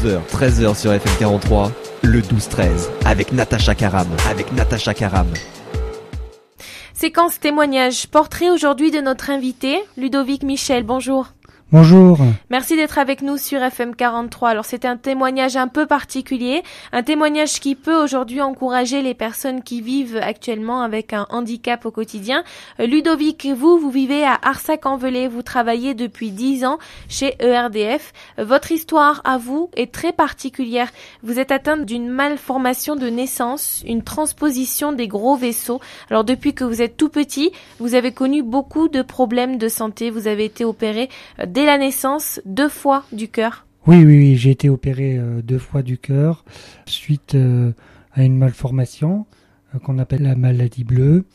12h, 13h sur FM 43, le 12-13, avec Natacha Karam, avec Natacha Karam. Séquence témoignage, portrait aujourd'hui de notre invité, Ludovic Michel, bonjour. Bonjour. Merci d'être avec nous sur FM 43. Alors c'est un témoignage un peu particulier, un témoignage qui peut aujourd'hui encourager les personnes qui vivent actuellement avec un handicap au quotidien. Euh, Ludovic, vous, vous vivez à Arsac-en-Velay, vous travaillez depuis 10 ans chez ERDF. Votre histoire à vous est très particulière. Vous êtes atteinte d'une malformation de naissance, une transposition des gros vaisseaux. Alors depuis que vous êtes tout petit, vous avez connu beaucoup de problèmes de santé, vous avez été opéré euh, dès la naissance deux fois du cœur. Oui, oui, oui j'ai été opéré euh, deux fois du cœur suite euh, à une malformation euh, qu'on appelle la maladie bleue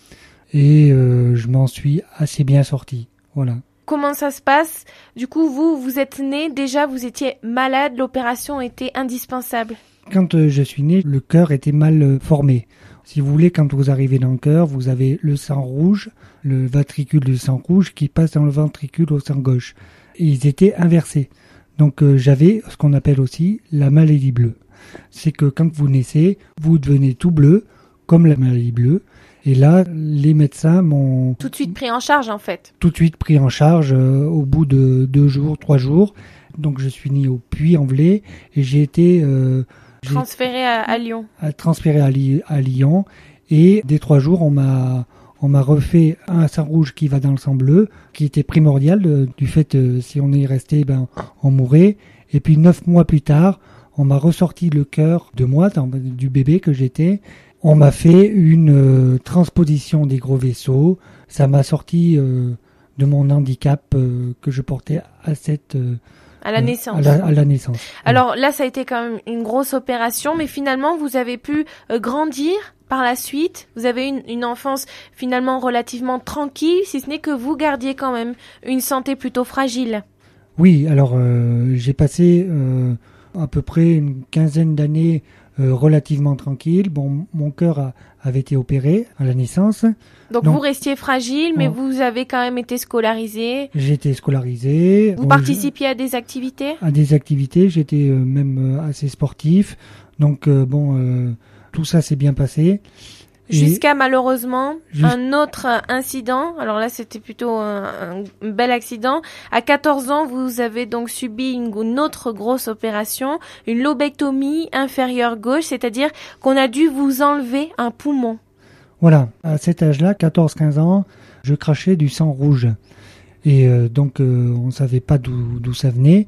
et je m'en suis assez bien sorti. Voilà. Comment ça se passe? Du coup, vous, vous êtes né, déjà vous étiez malade, l'opération était indispensable. Quand je suis né, le cœur était mal formé. Si vous voulez, quand vous arrivez dans le cœur, vous avez le sang rouge, le ventricule du sang rouge qui passe dans le ventricule au sang gauche ils étaient inversés. Donc euh, j'avais ce qu'on appelle aussi la maladie bleue. C'est que quand vous naissez, vous devenez tout bleu, comme la maladie bleue. Et là, les médecins m'ont tout de suite pris en charge en fait. Tout de suite pris en charge euh, au bout de deux jours, trois jours. Donc je suis né au Puy-en-Velay et j'ai été euh, transféré à, Lyon. transféré à, à Lyon et dès trois jours, on m'a on m'a refait un sang rouge qui va dans le sang bleu, qui était primordial euh, du fait euh, si on est resté, ben on mourrait. Et puis neuf mois plus tard, on m'a ressorti le cœur de moi, du bébé que j'étais. On m'a fait une euh, transposition des gros vaisseaux. Ça m'a sorti de mon handicap que je portais à cette à la naissance. À la, naissance. Alors là, ça a été quand même une grosse opération, mais finalement, vous avez pu grandir par la suite, vous avez une, une enfance finalement relativement tranquille, si ce n'est que vous gardiez quand même une santé plutôt fragile. Oui, alors euh, j'ai passé euh, à peu près une quinzaine d'années euh, relativement tranquille. Bon, mon cœur avait été opéré à la naissance. Donc, vous restiez fragile, mais vous avez quand même été scolarisé. J'étais scolarisé. Vous participiez à des activités? À des activités, j'étais même assez sportif. Donc bon tout ça s'est bien passé. Jusqu'à malheureusement un autre incident. Alors là, c'était plutôt un, bel accident. À 14 ans, vous avez donc subi une, autre grosse opération, une lobectomie inférieure gauche, c'est-à-dire qu'on a dû vous enlever un poumon. Voilà, à cet âge-là, 14-15 ans, je crachais du sang rouge. Et euh, donc, euh, on ne savait pas d'où ça venait.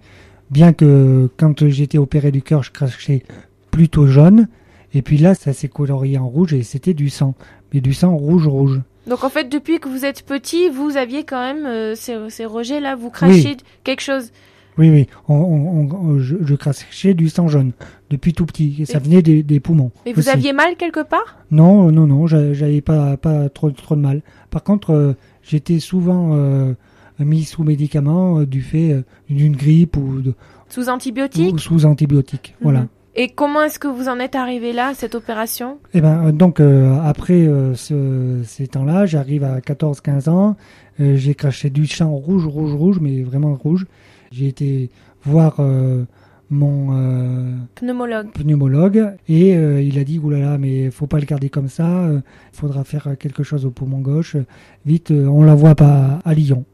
Bien que quand j'étais opéré du cœur, je crachais plutôt jaune. Et puis là, ça s'est colorié en rouge et c'était du sang. Mais du sang rouge-rouge. Donc en fait, depuis que vous êtes petit, vous aviez quand même euh, ces, rejets-là, vous crachez quelque chose. Oui, oui, on, je, crachais du sang jaune depuis tout petit. Et ça venait des, poumons. Et vous aviez mal quelque part? Non, non, non, j'avais pas, pas trop, trop de mal. Par contre, euh, j'étais souvent euh, mis sous médicaments du fait d'une grippe ou de, sous antibiotiques? sous antibiotiques, voilà. Et comment est-ce que vous en êtes arrivé là, cette opération? Eh ben, euh, donc euh, après euh, ce, ces temps-là, j'arrive à 14-15 ans, j'ai craché du sang rouge, rouge, rouge, mais vraiment rouge. J'ai été voir mon pneumologue. pneumologue et il a dit oulala mais faut pas le garder comme ça, il faudra faire quelque chose au poumon gauche. Vite, on la voit pas à Lyon.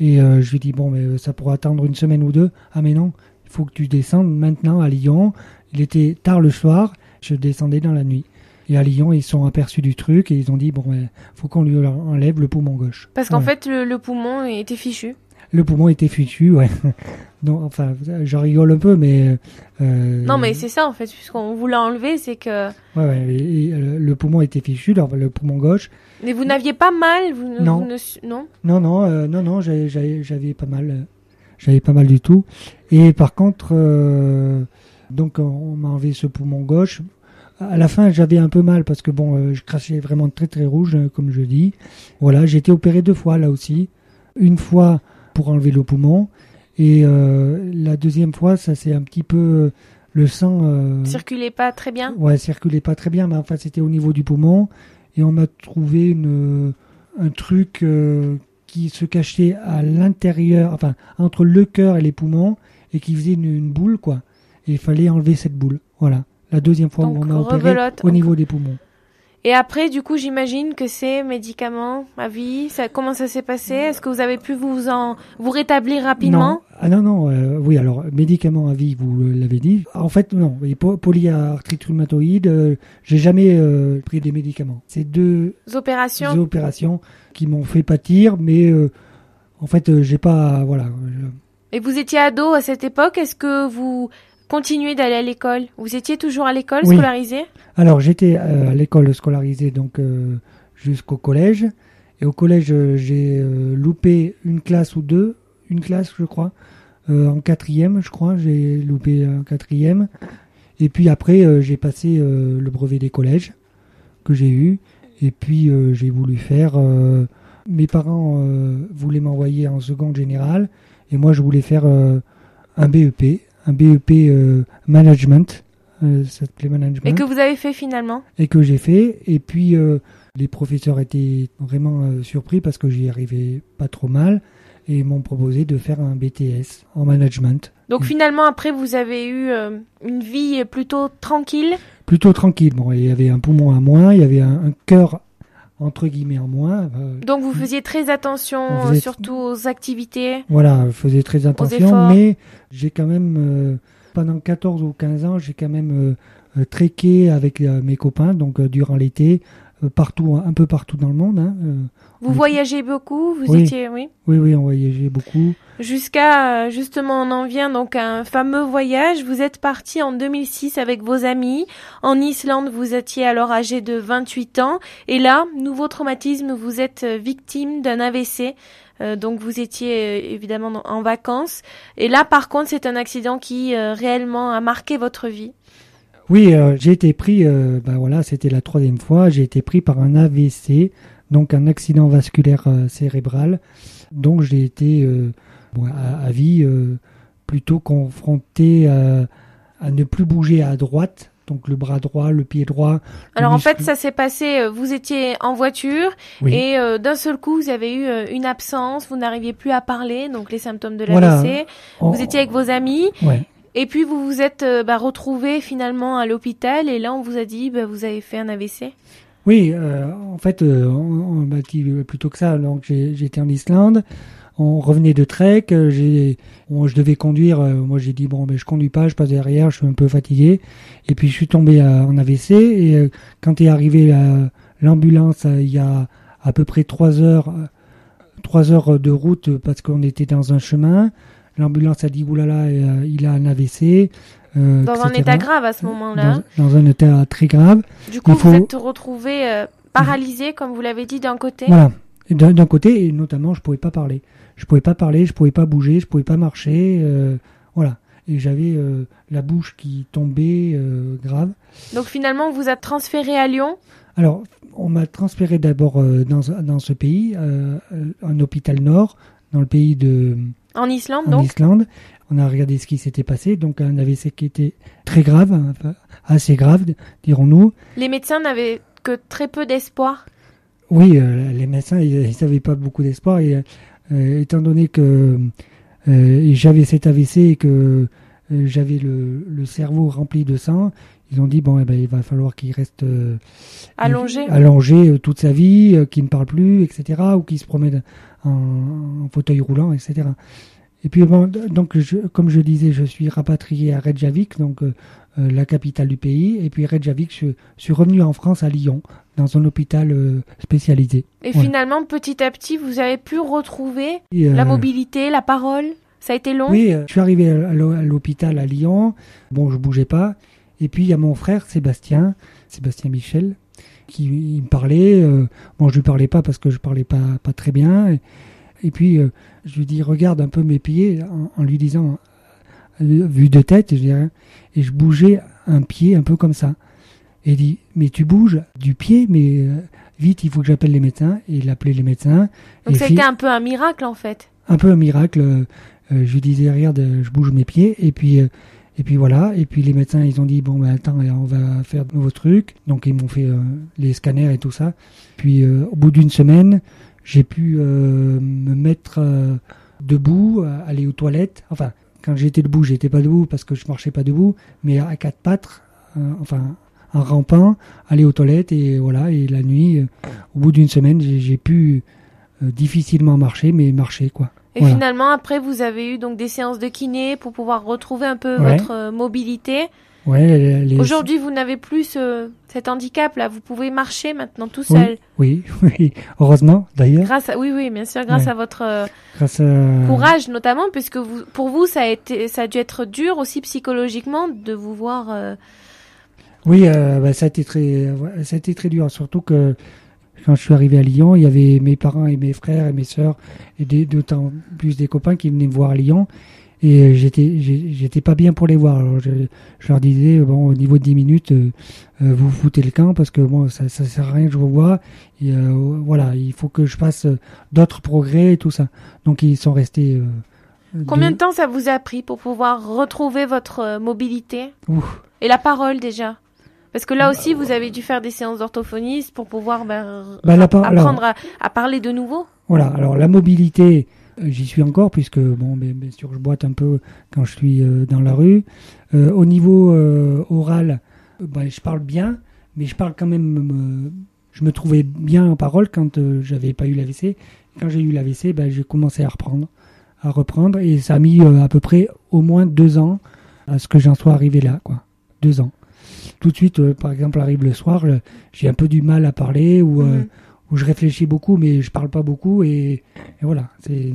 Et je lui dis bon mais ça pourra attendre une semaine ou deux. Ah mais non, il faut que tu descendes maintenant à Lyon. Il était tard le soir, je descendais dans la nuit. Et à Lyon, ils sont aperçus du truc et ils ont dit bon, il faut qu'on lui enlève le poumon gauche. Parce qu'en fait, le, poumon était fichu. Le poumon était fichu, ouais. non, enfin, j'en rigole un peu, mais. Euh, non, mais c'est ça en fait, puisqu'on vous l'a enlevé, c'est que. Ouais, ouais euh, le poumon était fichu, le poumon gauche. Mais vous n'aviez pas mal, vous, non. non? Non, non, euh, non, non, j'avais pas mal, j'avais pas mal du tout. Et par contre. Donc on m'a enlevé ce poumon gauche. À la fin, j'avais un peu mal parce que bon, euh, je crachais vraiment très très rouge, euh, comme je dis. Voilà, j'ai été opéré deux fois là aussi. Une fois pour enlever le poumon et euh, la deuxième fois, ça c'est un petit peu le sang. circulait pas très bien? Ouais, circulait pas très bien, mais enfin c'était au niveau du poumon et on m'a trouvé une un truc qui se cachait à l'intérieur, enfin entre le cœur et les poumons et qui faisait une boule quoi. Et il fallait enlever cette boule. Voilà. La deuxième fois Donc, où on m'a opéré au niveau des poumons. Et après, du coup, j'imagine que c'est médicaments à vie. Ça, comment ça s'est passé? Est-ce que vous avez pu vous en vous rétablir rapidement? Non. Ah non, non, euh, oui, alors, médicaments à vie, vous l'avez dit. En fait, non, et po- polyarthrite rhumatoïde, euh, j'ai jamais euh, pris des médicaments. C'est deux Opérations? opérations qui m'ont fait pâtir, mais euh, en fait, euh, j'ai pas, voilà. Et vous étiez ado à cette époque? Est-ce que vous continuez d'aller à l'école Vous étiez toujours à l'école, Oui. scolarisé Alors, j'étais euh, à l'école scolarisée, donc euh, jusqu'au collège. Et au collège, euh, j'ai euh, loupé une classe ou deux, une classe, je crois, en quatrième, je crois, j'ai loupé un quatrième. Et puis après, j'ai passé le brevet des collèges que j'ai eu. Et puis, j'ai voulu faire. mes parents voulaient m'envoyer en seconde générale, et moi, je voulais faire un BEP, un BEP euh, management. euh, ça s'appelait management Et que vous avez fait finalement et que j'ai fait. Et puis euh, les professeurs étaient vraiment surpris parce que j'y arrivais pas trop mal et m'ont proposé de faire un BTS en management. Donc finalement, après, vous avez eu euh, une vie plutôt tranquille? Plutôt tranquille. Bon, il y avait un poumon à moins, il y avait un, un cœur entre guillemets en moins. euh, Donc vous faisiez très attention, faisait- surtout aux activités? voilà, je faisais très attention, mais j'ai quand même euh, pendant 14 ou 15 ans, j'ai quand même euh, euh, trekké avec mes copains, donc durant l'été, partout, un peu partout dans le monde. hein, euh, Vous voyagez beaucoup, vous Oui. étiez, oui. oui, oui, on voyageait beaucoup. Jusqu'à, euh, justement, on en vient donc à un fameux voyage. Vous êtes parti en 2006 avec vos amis. En Islande, vous étiez alors âgé de 28 ans. Et là, nouveau traumatisme, vous êtes euh, victime d'un AVC. Euh, donc vous étiez euh, évidemment en- en vacances. Et là, par contre, c'est un accident qui euh, réellement a marqué votre vie. Oui, euh, j'ai été pris, euh, ben voilà, c'était la troisième fois, j'ai été pris par un AVC, donc un accident vasculaire euh, cérébral. Donc j'ai été euh, bon, à, à vie euh, plutôt confronté à, à ne plus bouger à droite, donc le bras droit, le pied droit. le Alors en fait, ça s'est passé, vous étiez en voiture Oui. et euh, d'un seul coup, vous avez eu euh, une absence, vous n'arriviez plus à parler, donc les symptômes de Voilà. l'AVC. On- Vous étiez avec vos amis ouais. Et puis vous vous êtes euh, bah, retrouvé finalement à l'hôpital et là on vous a dit bah, vous avez fait un AVC. Oui, euh, en fait, euh, on, m'a dit plutôt que ça. Donc, j'étais en Islande. On revenait de trek. euh, J'ai, je devais conduire. euh, moi, j'ai dit bon, ben, je conduis pas. Je passe derrière. Je suis un peu fatigué. Et puis, je suis tombé euh, en AVC. Et euh, quand est arrivé la- l'ambulance, euh, il y a à peu près trois heures, euh, trois heures de route euh, parce qu'on était dans un chemin. L'ambulance a dit oulala, euh, il a un AVC. euh, Dans un état grave à ce moment-là. Dans, dans un état très grave. Du coup, il vous faut- êtes retrouvé euh, paralysé comme vous l'avez dit d'un côté. Voilà. D'un côté, et notamment, je pouvais pas parler. Je pouvais pas parler, je pouvais pas bouger, je pouvais pas marcher. euh, voilà. Et j'avais euh, la bouche qui tombait euh, grave. Donc finalement, on vous a transféré à Lyon. Alors, on m'a transféré d'abord euh, dans, dans ce pays, un hôpital nord, dans le pays de En Islande, en donc. Islande. On a regardé ce qui s'était passé. Donc, un AVC qui était très grave, enfin, assez grave, dirons-nous. Les médecins n'avaient que très peu d'espoir. Oui, euh, les médecins, ils n'avaient pas beaucoup d'espoir. Et euh, étant donné que euh, j'avais cet AVC et que j'avais le, le cerveau rempli de sang, ils ont dit bon, eh ben, il va falloir qu'il reste euh, Allongé. allongé euh, toute sa vie, euh, qu'il ne parle plus, etc., ou qu'il se promène en, en fauteuil roulant, etc. Et puis bon, donc je, comme je disais, je suis rapatrié à Reykjavik, donc euh, la capitale du pays, et puis Reykjavik, je, je suis revenu en France à Lyon, dans un hôpital euh, spécialisé. Et Ouais. finalement, petit à petit, vous avez pu retrouver Et, la mobilité, la parole? Ça a été long? Oui, je suis arrivé à l'hôpital à Lyon. Bon, je bougeais pas. Et puis il y a mon frère Sébastien, Sébastien Michel, qui il me parlait. euh, bon, je lui parlais pas parce que je parlais pas pas très bien. Et, et puis euh, je lui dis regarde un peu mes pieds en, en lui disant euh, vue de tête, je dirais. Et je bougeais un pied un peu comme ça. Et il dit mais tu bouges du pied, mais euh, vite il faut que j'appelle les médecins. Et il appelait les médecins. Donc été un peu un miracle en fait. un peu un miracle. je lui disais regarde, je bouge mes pieds et puis et puis voilà. Et puis les médecins ils ont dit bon ben attends, on va faire de nouveaux trucs. Donc ils m'ont fait euh, les scanners et tout ça. Puis euh, au bout d'une semaine, j'ai pu euh, me mettre euh, debout, euh, aller aux toilettes. Enfin quand j'étais debout, j'étais pas debout parce que je marchais pas debout, mais à quatre pattes, enfin en rampant, aller aux toilettes et voilà. Et la nuit, au bout d'une semaine, j'ai pu difficilement marcher, mais marcher quoi. Et Voilà. finalement, après, vous avez eu donc des séances de kiné pour pouvoir retrouver un peu Ouais. votre euh, mobilité. Ouais. les- Aujourd'hui, vous n'avez plus ce- cet handicap-là. Vous pouvez marcher maintenant tout seul. Oui, oui. Heureusement d'ailleurs, Grâce à, oui, oui, bien sûr, grâce Ouais. à votre euh, grâce à courage notamment, puisque vous, pour vous, ça a été, ça a dû être dur aussi psychologiquement de vous voir. euh, Oui, euh, bah, ça a été très, ça a été très dur. Surtout que quand je suis arrivé à Lyon, il y avait mes parents et mes frères et mes sœurs et d'autant plus des copains qui venaient me voir à Lyon. Et euh, j'étais, j'étais pas bien pour les voir. Alors je, je leur disais bon, au niveau de 10 minutes, euh, euh, vous foutez le camp parce que bon, ça, ça sert à rien que je vous vois. Et euh, voilà, il faut que je fasse d'autres progrès et tout ça. Donc ils sont restés. Combien de temps ça vous a pris pour pouvoir retrouver votre mobilité? Ouf. et la parole déjà? Parce que là aussi, vous avez dû faire des séances d'orthophoniste pour pouvoir ben, Bah, par- apprendre à, à parler de nouveau. Voilà, alors la mobilité, euh, j'y suis encore puisque bon, bien, bien sûr, je boite un peu quand je suis euh, dans la rue. Euh, au niveau euh, oral, bah, je parle bien, mais je parle quand même. je me trouvais bien en parole quand j'avais pas eu l'AVC. Quand j'ai eu l'AVC, bah, j'ai commencé à reprendre, à reprendre, et ça a mis à peu près au moins deux ans à ce que j'en sois arrivé là, quoi. Deux ans. Tout de suite, euh, par exemple, arrive le soir, je- j'ai un peu du mal à parler ou. euh, Mhm. où je réfléchis beaucoup, mais je parle pas beaucoup, et, et voilà. C'est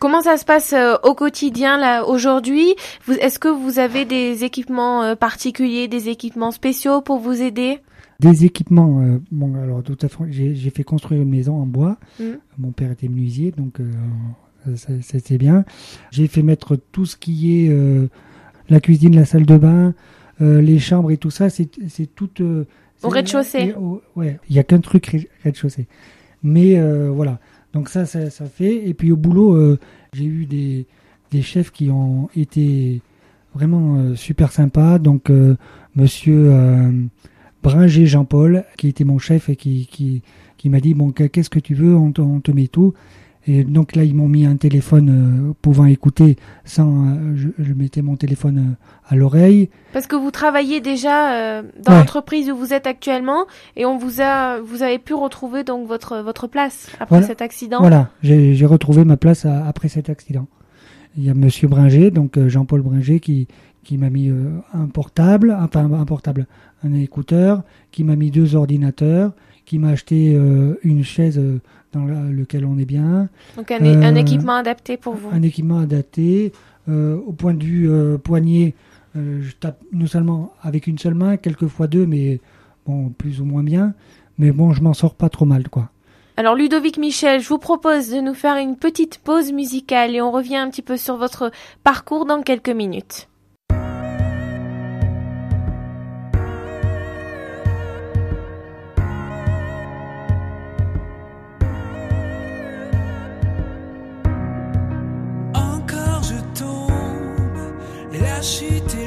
Comment ça se passe euh, au quotidien là aujourd'hui? Est-ce que vous avez des équipements euh, particuliers, des équipements spéciaux pour vous aider? Des équipements. euh, bon, alors de toute façon, j'ai fait construire une maison en bois. Mhm. Mon père était menuisier, donc euh, c'était bien. J'ai fait mettre tout ce qui est euh, la cuisine, la salle de bain, euh, les chambres et tout ça. C'est c'est tout. euh, Au rez-de-chaussée. Ouais, il y a qu'un truc rez- rez-de-chaussée. Mais euh, voilà. Donc ça, ça, ça fait. Et puis au boulot, euh, j'ai eu des, des chefs qui ont été vraiment euh, super sympas. Donc euh, Monsieur euh, Bringer Jean-Paul, qui était mon chef et qui, qui, qui m'a dit bon qu'est-ce que tu veux, on te, on te met tout. Et donc là, ils m'ont mis un téléphone euh, pouvant écouter sans. euh, je, je mettais mon téléphone euh, à l'oreille. Parce que vous travaillez déjà euh, dans Ouais. l'entreprise où vous êtes actuellement et on vous a, vous avez pu retrouver donc votre votre place après Voilà. cet accident. Voilà, j'ai j'ai retrouvé ma place à- après cet accident. Il y a Monsieur Bringer, donc euh, Jean-Paul Bringer, qui, qui m'a mis euh, un portable, enfin un portable, un écouteur, qui m'a mis deux ordinateurs, qui m'a acheté euh, une chaise euh, dans la- lequel on est bien, Donc un, un Euh, équipement adapté pour vous. un équipement adapté. Au point de vue poignet, je tape non seulement avec une seule main, quelquefois deux, mais bon, plus ou moins bien. Mais bon, je m'en sors pas trop mal, quoi. Alors Ludovic Michel, je vous propose de nous faire une petite pause musicale et on revient un petit peu sur votre parcours dans quelques minutes. 起点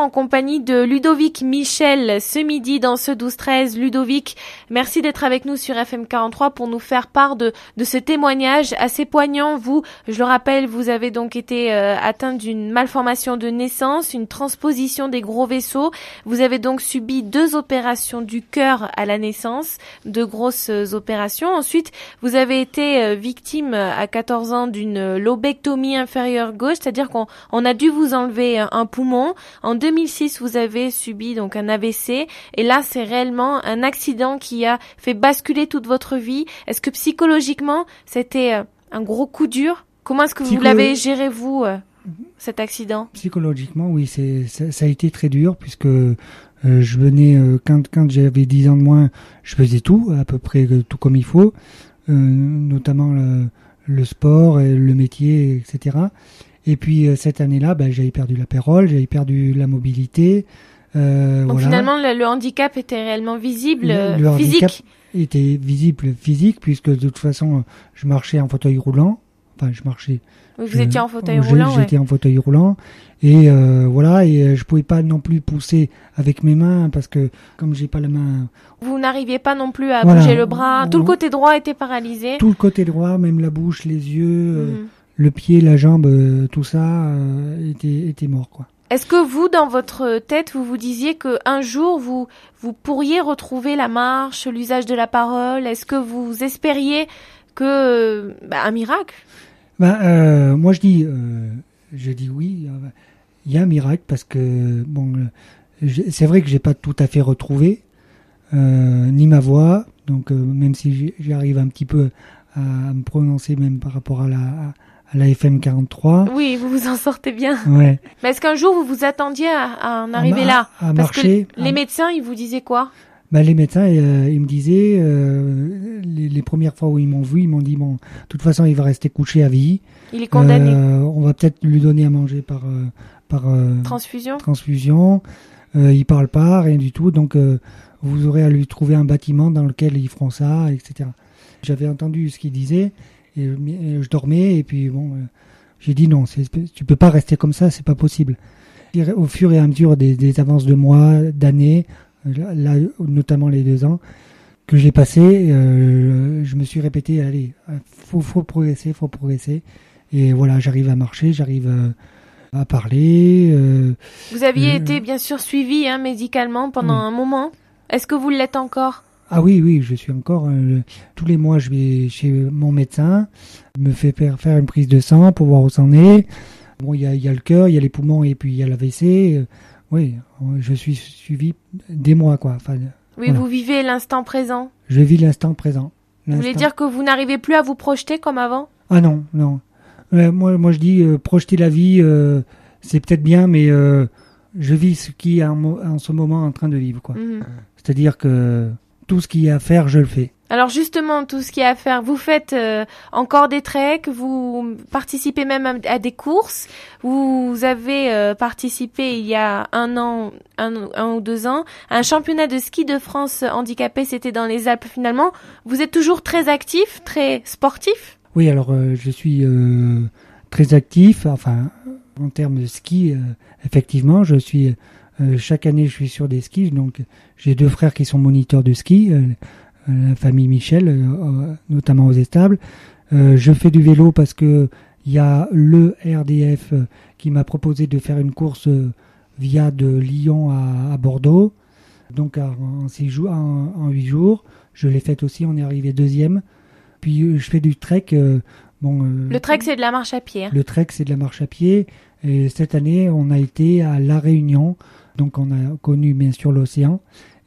en compagnie de Ludovic Michel ce midi dans ce 12-13. Ludovic, merci d'être avec nous sur FM 43 pour nous faire part de, de ce témoignage assez poignant. Vous, je le rappelle, vous avez donc été euh, atteint d'une malformation de naissance, une transposition des gros vaisseaux. Vous avez donc subi deux opérations du cœur à la naissance, deux grosses euh, opérations. Ensuite, vous avez été euh, victime à 14 ans d'une lobectomie inférieure gauche, c'est-à-dire qu'on on a dû vous enlever euh, un poumon. En 2006, vous avez subi donc un AVC et là, c'est réellement un accident qui a fait basculer toute votre vie. Est-ce que psychologiquement, c'était euh, un gros coup dur? Comment est-ce que vous l'avez géré vous euh, cet accident? Psychologiquement, oui, c'est ça, ça a été très dur puisque euh, je venais euh, quand quand j'avais 10 ans de moins, je faisais tout à peu près tout comme il faut, euh, notamment le, le sport et le métier, etc. Et puis euh, cette année-là, ben, j'avais perdu la parole, j'avais perdu la mobilité. Euh, Donc voilà. finalement, le, le handicap était réellement visible, Le- euh, le handicap physique. était visible physique puisque de toute façon, je marchais en fauteuil roulant. Enfin, je marchais Vous je- étiez en fauteuil Euh, roulant. ouais. J'étais en fauteuil roulant et euh, voilà et euh, je pouvais pas non plus pousser avec mes mains parce que comme j'ai pas la main Vous n'arriviez pas non plus à Voilà. bouger le bras. Tout le côté droit était paralysé. tout le côté droit, même la bouche, les yeux, euh, Mhm. Le pied, la jambe, euh, tout ça euh, était était mort quoi. Est-ce que vous, dans votre tête, vous vous disiez que un jour vous vous pourriez retrouver la marche, l'usage de la parole? Est-ce que vous espériez que bah, un miracle? Ben, euh, moi je dis euh, je dis oui, il y a un miracle parce que bon c'est vrai que j'ai pas tout à fait retrouvé euh, ni ma voix donc même si j'arrive un petit peu à me prononcer même par rapport à la à la FM 43 Oui, vous vous en sortez bien. ouais Mais est-ce qu'un jour vous vous attendiez à, à en arriver ma- là à Parce que marcher, les à- médecins, ils vous disaient quoi Ben, les médecins, euh, ils me disaient, euh, les, les premières fois où ils m'ont vu, ils m'ont dit, bon, de toute façon, il va rester couché à vie. Il est condamné. Euh, on va peut-être lui donner à manger par, euh, par euh, Transfusion transfusion. Euh, il parle pas, rien du tout. Donc, euh, vous aurez à lui trouver un bâtiment dans lequel ils feront ça, etc. J'avais entendu ce qu'il disait et, et je dormais et puis bon, euh, j'ai dit non, tu peux pas rester comme ça, c'est pas possible. Au fur et à mesure des, des avances de mois, d'années, euh, là notamment les deux ans que j'ai passé, euh, je me suis répété allez, euh, faut faut progresser, faut progresser. Et voilà, j'arrive à marcher, j'arrive euh, à parler. euh, Vous aviez euh, été bien sûr suivi hein, médicalement pendant Oui. un moment. Est-ce que vous l'êtes encore? Ah oui, oui, je suis encore. euh, tous les mois, je vais chez mon médecin, il me fait faire, une prise de sang pour voir où c'en est. Bon, il y a, il y a le cœur, il y a les poumons et puis il y a l'AVC. euh, oui, euh, je suis suivi des mois, quoi. Enfin, Oui, Voilà. vous vivez l'instant présent. je vis l'instant présent. Vous voulez dire que vous n'arrivez plus à vous projeter comme avant? Ah non, non. Moi, moi, je dis euh, projeter la vie, euh, c'est peut-être bien, mais euh, je vis ce qui est en, ce moment en train de vivre, quoi. Mhm. C'est-à-dire que tout ce qu'il y a à faire, je le fais. Alors justement, tout ce qu'il y a à faire, vous faites euh, encore des treks, vous participez même à, à des courses, vous avez euh, participé il y a un an, un, un ou deux ans, à un championnat de ski de France handicapé, c'était dans les Alpes finalement. Vous êtes toujours très actif, très sportif? Oui, alors euh, je suis très actif, enfin en termes de ski, effectivement, je suis euh, chaque année je suis sur des skis, donc j'ai deux frères qui sont moniteurs de ski, euh, la famille Michel, euh, notamment aux étables. Je fais du vélo parce que il y a le RDF qui m'a proposé de faire une course via de Lyon à, à Bordeaux, donc en, en six jours, en, en huit jours. Je l'ai faite aussi, on est arrivé deuxième. Puis je fais du trek. bon, Le trek, c'est de la marche à pied. hein. le trek, c'est de la marche à pied. Et cette année, on a été à La Réunion, donc on a connu bien sûr l'océan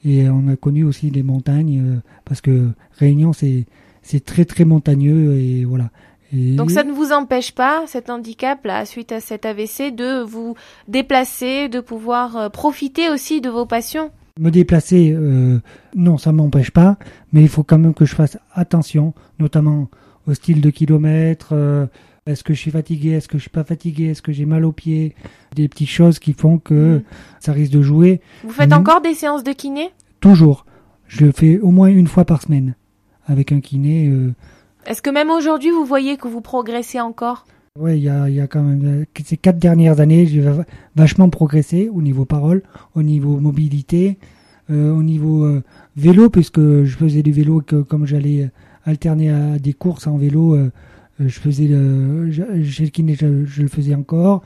et on a connu aussi les montagnes euh, parce que Réunion c'est c'est très très montagneux et voilà. Et Donc ça ne vous empêche pas, cet handicap là, suite à cet AVC, de vous déplacer, de pouvoir euh, profiter aussi de vos passions? me déplacer, euh, non, ça m'empêche pas, mais il faut quand même que je fasse attention, notamment au style de kilomètres. euh, est-ce que je suis fatigué? Est-ce que je suis pas fatigué? Est-ce que j'ai mal aux pieds? Des petites choses qui font que Mm. ça risque de jouer. Vous faites encore des séances de kiné? Toujours. Je le fais au moins une fois par semaine avec un kiné. euh, Est-ce que même aujourd'hui vous voyez que vous progressez encore? Ouais, il y a, y a quand même euh, ces quatre dernières années, j'ai va- vachement progressé au niveau parole, au niveau mobilité, euh, au niveau euh, vélo, puisque je faisais du vélo, que comme j'allais alterner à des courses en vélo, je faisais le, je- chez le kiné, je, je le faisais encore.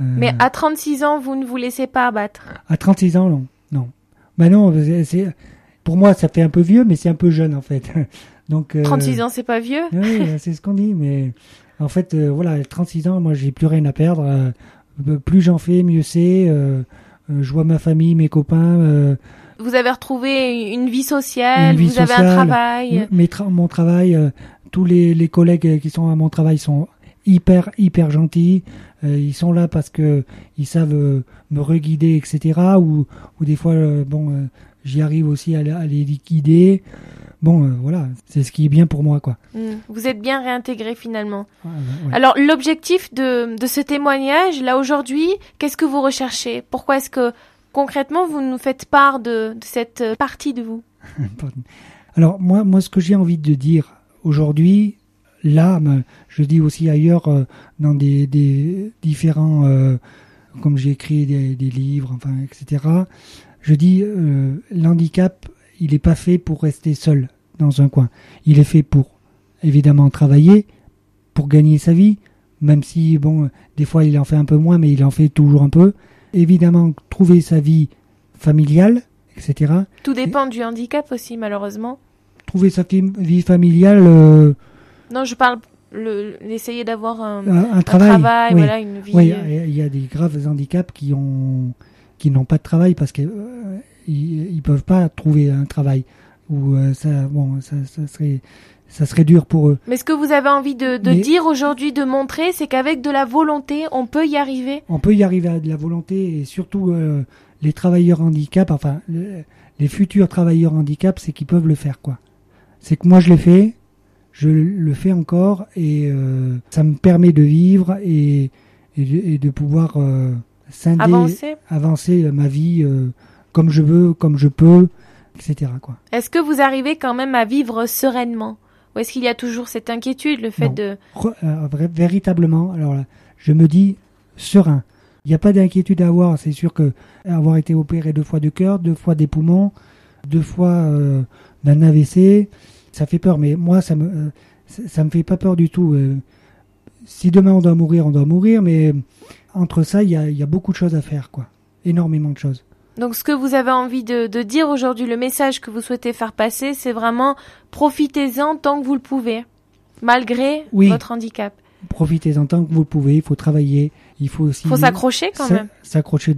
Euh, Mais à 36 ans, vous ne vous laissez pas abattre. à 36 ans, non, non. Bah non, c'est- pour moi, ça fait un peu vieux, mais c'est un peu jeune en fait. Donc. euh, 36 ans, c'est pas vieux oui, euh, c'est ce qu'on dit, mais en fait, euh, voilà, 36 ans, moi, j'ai plus rien à perdre. euh, plus j'en fais, mieux c'est. euh, euh, je vois ma famille, mes copains, euh, Vous avez retrouvé une vie sociale, Une vie vous avez un sociale. travail. mes tra- mon travail. Tous les, les collègues qui sont à mon travail sont hyper, hyper gentils. euh, ils sont là parce que ils savent euh, me reguider, etc. Ou, ou des fois, euh, bon, euh, j'y arrive aussi à, les- à les guider. Bon, euh, voilà, c'est ce qui est bien pour moi, quoi. Hmm. Vous êtes bien réintégré finalement. Ouais, ouais. Alors l'objectif de, de ce témoignage, là aujourd'hui, qu'est-ce que vous recherchez? Pourquoi est-ce que concrètement vous nous faites part de, de cette partie de vous? Alors moi, moi, ce que j'ai envie de dire aujourd'hui, mais je dis aussi ailleurs euh, dans des, différents, euh, comme j'ai écrit des, des livres, enfin, etc. Je dis euh, l'handicap, il n'est pas fait pour rester seul dans un coin. Il est fait pour évidemment travailler, pour gagner sa vie, même si bon, des fois il en fait un peu moins, mais il en fait toujours un peu. Évidemment, trouver sa vie familiale, etc. Tout dépend du handicap aussi malheureusement. Trouver sa vie familiale, euh, Non, je parle le d'essayer d'avoir un, un, un un travail. oui. voilà, une vie. Oui, euh, il y a des graves handicaps qui ont qui n'ont pas de travail parce que euh, ils, peuvent pas trouver un travail ou euh, ça bon ça, ça serait ça serait dur pour eux. Mais ce que vous avez envie de, dire aujourd'hui, de montrer, c'est qu'avec de la volonté, on peut y arriver. On peut y arriver à de la volonté et surtout euh, les travailleurs handicap, enfin le- les futurs travailleurs handicap, c'est qu'ils peuvent le faire quoi. C'est que moi je l'ai fait, je le fais encore et euh, ça me permet de vivre et et de, et de pouvoir euh, scinder, Avancer. avancer ma vie euh, comme je veux, comme je peux, etc. Quoi. Est-ce que vous arrivez quand même à vivre sereinement? Ou est-ce qu'il y a toujours cette inquiétude, le fait Non. de... Re- véritablement, alors là, je me dis serein. Il n'y a pas d'inquiétude à avoir. C'est sûr que avoir été opéré deux fois de cœur, deux fois des poumons, deux fois d'un AVC, ça fait peur. Mais moi, ça me euh, ça me fait pas peur du tout. euh. si demain on doit mourir, on doit mourir. Mais entre ça, il y a, il y a beaucoup de choses à faire, quoi. Énormément de choses. Donc ce que vous avez envie de, de dire aujourd'hui, le message que vous souhaitez faire passer, c'est vraiment profitez-en tant que vous le pouvez, malgré Oui. votre handicap. Profitez-en tant que vous le pouvez. Il faut travailler. Il faut aussi. Il faut s'accrocher quand même. S'accrocher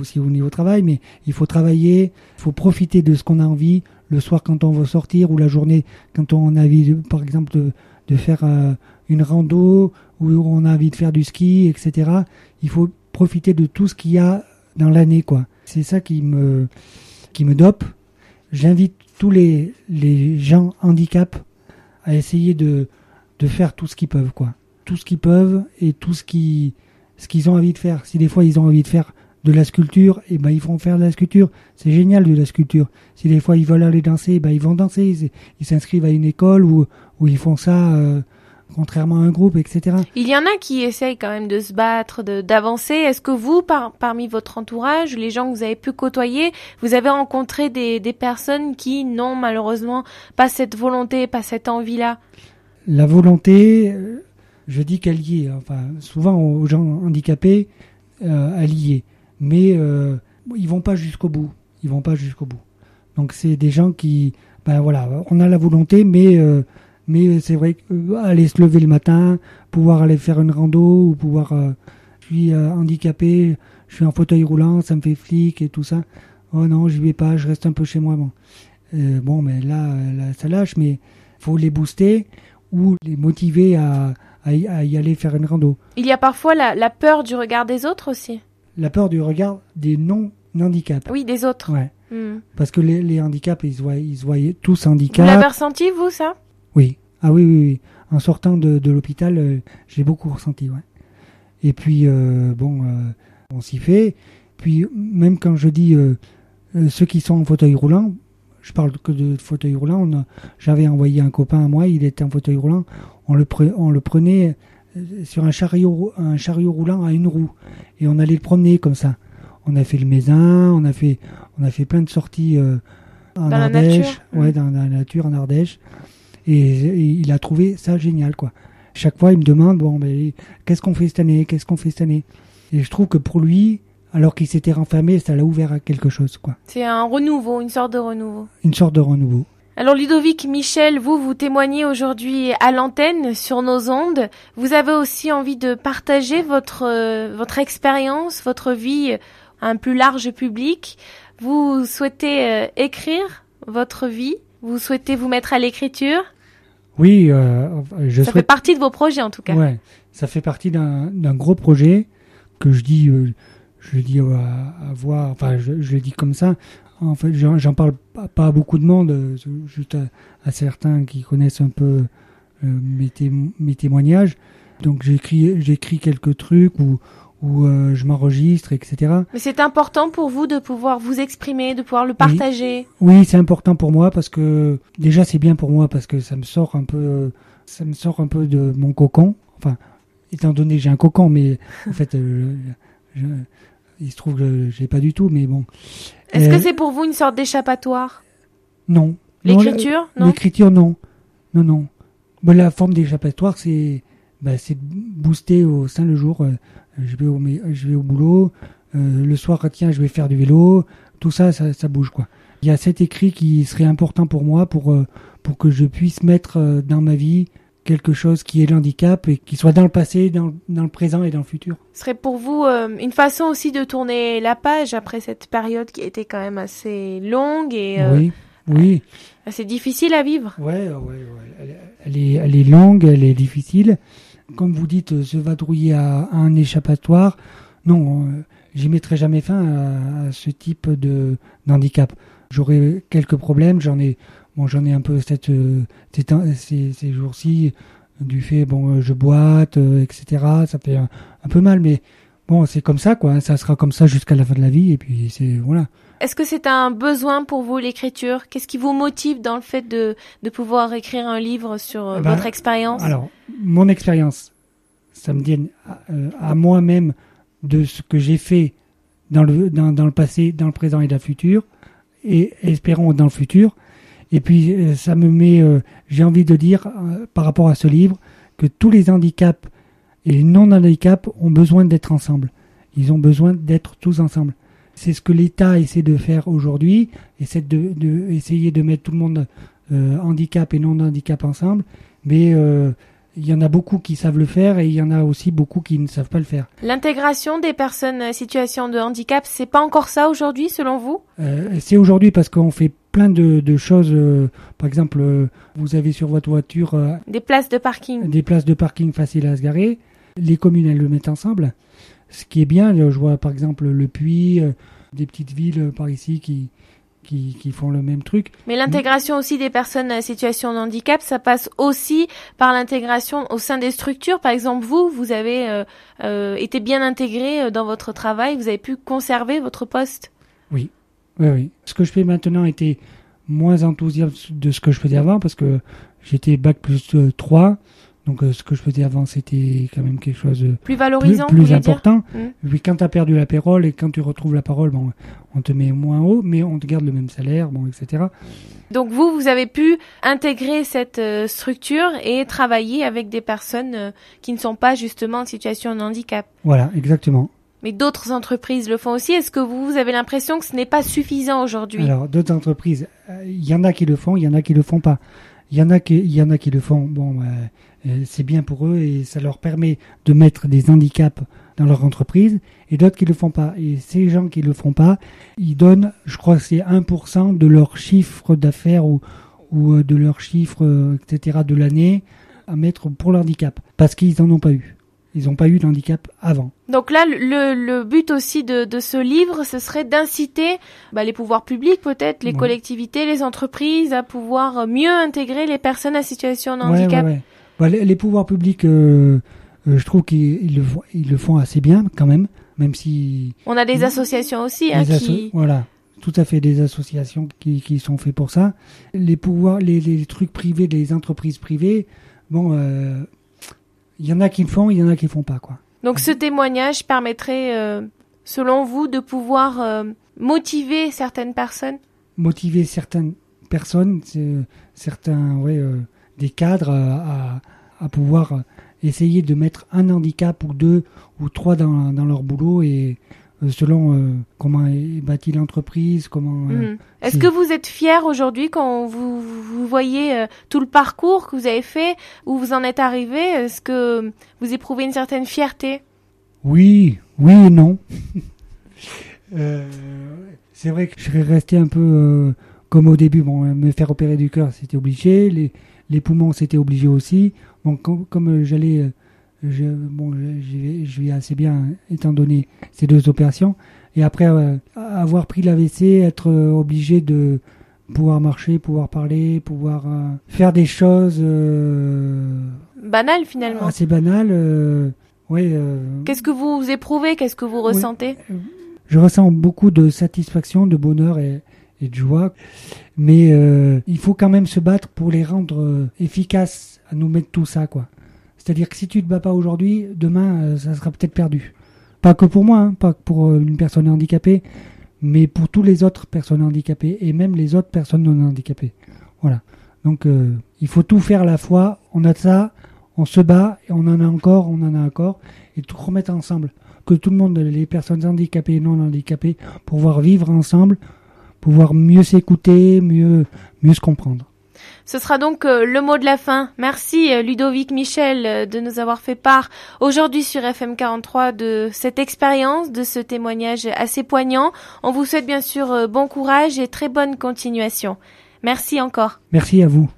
aussi au niveau travail, mais il faut travailler, il faut profiter de ce qu'on a envie le soir quand on veut sortir ou la journée quand on a envie, par exemple, de, faire euh, une rando ou on a envie de faire du ski, etc. Il faut profiter de tout ce qu'il y a dans l'année, quoi. C'est ça qui me, qui me dope. J'invite tous les, les gens handicap à essayer de, de faire tout ce qu'ils peuvent, quoi. Tout ce qu'ils peuvent et tout ce qui, ce qu'ils ont envie de faire. Si des fois ils ont envie de faire de la sculpture, et ben ils vont faire de la sculpture. C'est génial de la sculpture. Si des fois ils veulent aller danser, ben ils vont danser. Ils- s'inscrivent à une école où, où ils font ça euh, contrairement à un groupe, etc. Il y en a qui essayent quand même de se battre, d'avancer. Est-ce que vous, par- parmi votre entourage, les gens que vous avez pu côtoyer, vous avez rencontré des, des personnes qui n'ont malheureusement pas cette volonté, pas cette envie-là? La volonté, euh, je dis qu'elle y est. Enfin, souvent aux gens handicapés, euh, elle y est. Mais euh, ils vont pas jusqu'au bout. Ils vont pas jusqu'au bout. Donc c'est des gens qui, ben voilà, on a la volonté, mais euh, mais c'est vrai euh, aller se lever le matin, pouvoir aller faire une rando ou pouvoir, euh, suis handicapé, je suis en fauteuil roulant, ça me fait flic et tout ça. Oh non, j'y vais pas, je reste un peu chez moi. Bon, Euh, bon mais là, là, ça lâche, mais faut les booster ou les motiver à, à, y, aller faire une rando. Il y a parfois la peur du regard des autres aussi. La peur du regard des non-handicaps. Oui, des autres. Ouais. Hmm. Parce que les, les handicaps, ils se voient, ils voyaient tous Vous handicap. l'avez ressenti, vous, ça? Oui. Ah oui, oui, oui. En sortant de, de l'hôpital, euh, j'ai beaucoup ressenti, ouais. Et puis, euh, bon, euh, on s'y fait. Puis, même quand je dis ceux qui sont en fauteuil roulant, je parle que de fauteuil roulant. J'avais envoyé un copain à moi, il était en fauteuil roulant. On le, pre- on le prenait sur un chariot, un chariot roulant à une roue. Et on allait le promener comme ça. On a fait le Mézin, on a fait, on a fait plein de sorties euh, en Dans la Ardèche. nature. Ouais, Mm. dans la nature, en Ardèche. Et, et il a trouvé ça génial, quoi. Chaque fois, il me demande, bon, ben, qu'est-ce qu'on fait cette année? Qu'est-ce qu'on fait cette année? Et je trouve que pour lui, alors qu'il s'était renfermé, ça l'a ouvert à quelque chose, quoi. C'est un renouveau, une sorte de renouveau. Une sorte de renouveau. Alors Ludovic, Michel, vous, vous témoignez aujourd'hui à l'antenne sur nos ondes. Vous avez aussi envie de partager votre, euh, votre expérience, votre vie à un plus large public. Vous souhaitez euh, écrire votre vie? Vous souhaitez vous mettre à l'écriture? Oui, euh, je Ça fait partie de vos projets en tout cas. Ouais, ça fait partie d'un d'un gros projet que je dis, je dis euh, à, à voir. Enfin, je, je le dis comme ça. En fait, j'en parle pas, à beaucoup de monde, euh, juste à, à certains qui connaissent un peu euh, mes, témo- mes témoignages. Donc j'écris, j'écris quelques trucs ou où euh, je m'enregistre, etc. Mais c'est important pour vous de pouvoir vous exprimer, de pouvoir le partager. Oui, c'est important pour moi parce que déjà c'est bien pour moi parce que ça me sort un peu, ça me sort un peu de mon cocon. Enfin, étant donné que j'ai un cocon, mais en fait, euh, je- il se trouve que je l'ai pas du tout, mais bon. Est-ce Euh, que c'est pour vous une sorte d'échappatoire? Non L'écriture, non? L'écriture, non, non, non. Bah, la forme d'échappatoire, c'est, bah, c'est booster au sein le jour. euh, je vais au, je vais au boulot. euh, le soir, tiens, je vais faire du vélo. Tout ça, ça, ça bouge quoi. Il y a cet écrit qui serait important pour moi pour euh, pour que je puisse mettre euh, dans ma vie quelque chose qui est l'handicap et qui soit dans le passé, dans, le- dans le présent et dans le futur. Ce serait pour vous euh, une façon aussi de tourner la page après cette période qui été quand même assez longue et euh, oui, oui. assez difficile à vivre. Ouais, ouais, ouais. Elle, est, elle est longue, elle est difficile. Comme vous dites, euh, se vadrouiller à, à un échappatoire, non, euh, j'y mettrai jamais fin à, à ce type de d'handicap. J'aurai quelques problèmes, j'en ai, bon, j'en ai un peu cette, euh, ces, jours-ci du fait, bon, euh, je boite, euh, etc. Ça fait un, un peu mal, mais bon, c'est comme ça, quoi. hein, Ça sera comme ça jusqu'à la fin de la vie, et puis c'est voilà. Est-ce que c'est un besoin pour vous l'écriture? Qu'est-ce qui vous motive dans le fait de, de pouvoir écrire un livre sur euh, Ah bah, votre expérience? Alors, mon expérience, ça me vient à, euh, à moi-même de ce que j'ai fait dans le, dans, dans le passé, dans le présent et dans le futur, et espérons dans le futur. Et puis, euh, ça me met, euh, j'ai envie de dire, euh, par rapport à ce livre, que tous les handicaps et les non-handicaps ont besoin d'être ensemble. Ils ont besoin d'être tous ensemble. C'est ce que l'État essaie de faire aujourd'hui, essaie de, de essayer de mettre tout le monde euh, handicap et non-handicap ensemble, mais euh, il y en a beaucoup qui savent le faire et il y en a aussi beaucoup qui ne savent pas le faire. L'intégration des personnes en situation de handicap, c'est pas encore ça aujourd'hui selon vous? Euh, c'est aujourd'hui parce qu'on fait plein de, de choses. euh, par exemple, euh, vous avez sur votre voiture euh, Des places de parking des places de parking faciles à se garer. Les communes, elles le mettent ensemble. Ce qui est bien, je vois par exemple le Puy, des petites villes par ici qui, qui, qui font le même truc. Mais l'intégration aussi des personnes en situation de handicap, ça passe aussi par l'intégration au sein des structures. Par exemple, vous, vous avez euh, euh, été bien intégré dans votre travail, vous avez pu conserver votre poste. Oui, oui. Ce que je fais maintenant était moins enthousiaste de ce que je faisais avant parce que j'étais bac plus euh, 3. Donc euh, ce que je faisais avant, c'était quand même quelque chose de Plus valorisant, plus important. Mm. Puis quand tu as perdu la parole et quand tu retrouves la parole, bon, on te met moins haut, mais on te garde le même salaire, bon, etc. Donc vous, vous avez pu intégrer cette euh, structure et travailler avec des personnes euh, qui ne sont pas justement en situation de handicap. Voilà, exactement. Mais d'autres entreprises le font aussi. Est-ce que vous, avez l'impression que ce n'est pas suffisant aujourd'hui? Alors, d'autres entreprises, euh, il y en a qui le font, il y en a qui le font pas. Il y en a qui, il y en a qui le font. Bon, euh, euh, c'est bien pour eux et ça leur permet de mettre des handicaps dans leur entreprise et d'autres qui le font pas. Et ces gens qui le font pas, ils donnent, je crois que c'est 1% de leur chiffre d'affaires ou, de leur chiffre, etc. de l'année à mettre pour l'handicap parce qu'ils en ont pas eu. Ils n'ont pas eu de handicap avant. Donc là, le, le but aussi de, de ce livre, ce serait d'inciter bah, les pouvoirs publics, peut-être les Ouais. collectivités, les entreprises, à pouvoir mieux intégrer les personnes à situation de handicap. ouais, ouais. Bah, les, les pouvoirs publics, euh, euh, je trouve qu'ils ils le, font- ils le font assez bien quand même, même si On a des associations aussi hein, asso- qui... voilà, tout à fait des associations qui, qui sont faites pour ça. Les pouvoirs, les, les trucs privés, les entreprises privées, bon, euh, il y en a qui le font, il y en a qui le font pas quoi. Donc ce témoignage permettrait, euh, selon vous, de pouvoir euh, motiver certaines personnes? Motiver certaines personnes, c'est- certains, ouais, euh, des cadres à, pouvoir euh, essayer de mettre un handicap ou deux ou trois dans, dans leur boulot et euh, selon euh, comment est bâtie l'entreprise, comment. euh, Mhm. Est-ce que vous êtes fier aujourd'hui quand vous, vous voyez euh, tout le parcours que vous avez fait, où vous en êtes arrivé? Est-ce que vous éprouvez une certaine fierté? Oui, oui et non. Euh, c'est vrai que je serais resté un peu euh, comme au début. Bon, euh, me faire opérer du cœur, c'était obligé. Les, les poumons, c'était obligé aussi. Bon, com- comme, euh, j'allais, euh, je, bon, je, je vais- assez bien étant donné ces deux opérations. Et après euh, avoir pris l'AVC, être euh, obligé de pouvoir marcher, pouvoir parler, pouvoir euh, faire des choses euh, Banal finalement. assez banales. ouais. Qu'est-ce que vous éprouvez? Qu'est-ce que vous ressentez? Je ressens beaucoup de satisfaction, de bonheur et, et de joie. Mais il faut quand même se battre pour les rendre efficaces à nous mettre tout ça, quoi. C'est-à-dire que si tu te bats pas aujourd'hui, demain, euh, ça sera peut-être perdu. Pas que pour moi, hein, pas que pour euh, une personne handicapée, mais pour tous les autres personnes handicapées et même les autres personnes non handicapées. Voilà. Donc euh, il faut tout faire à la fois. On a ça, on se bat, et on en a encore, on en a encore, et tout remettre ensemble. Que tout le monde, les personnes handicapées et non handicapées, pouvoir vivre ensemble, pouvoir mieux s'écouter, mieux, mieux se comprendre. Ce sera donc euh, le mot de la fin. Merci euh, Ludovic Michel euh, de nous avoir fait part aujourd'hui sur FM 43 de cette expérience, de ce témoignage assez poignant. On vous souhaite bien sûr bon courage et très bonne continuation. Merci encore. Merci à vous.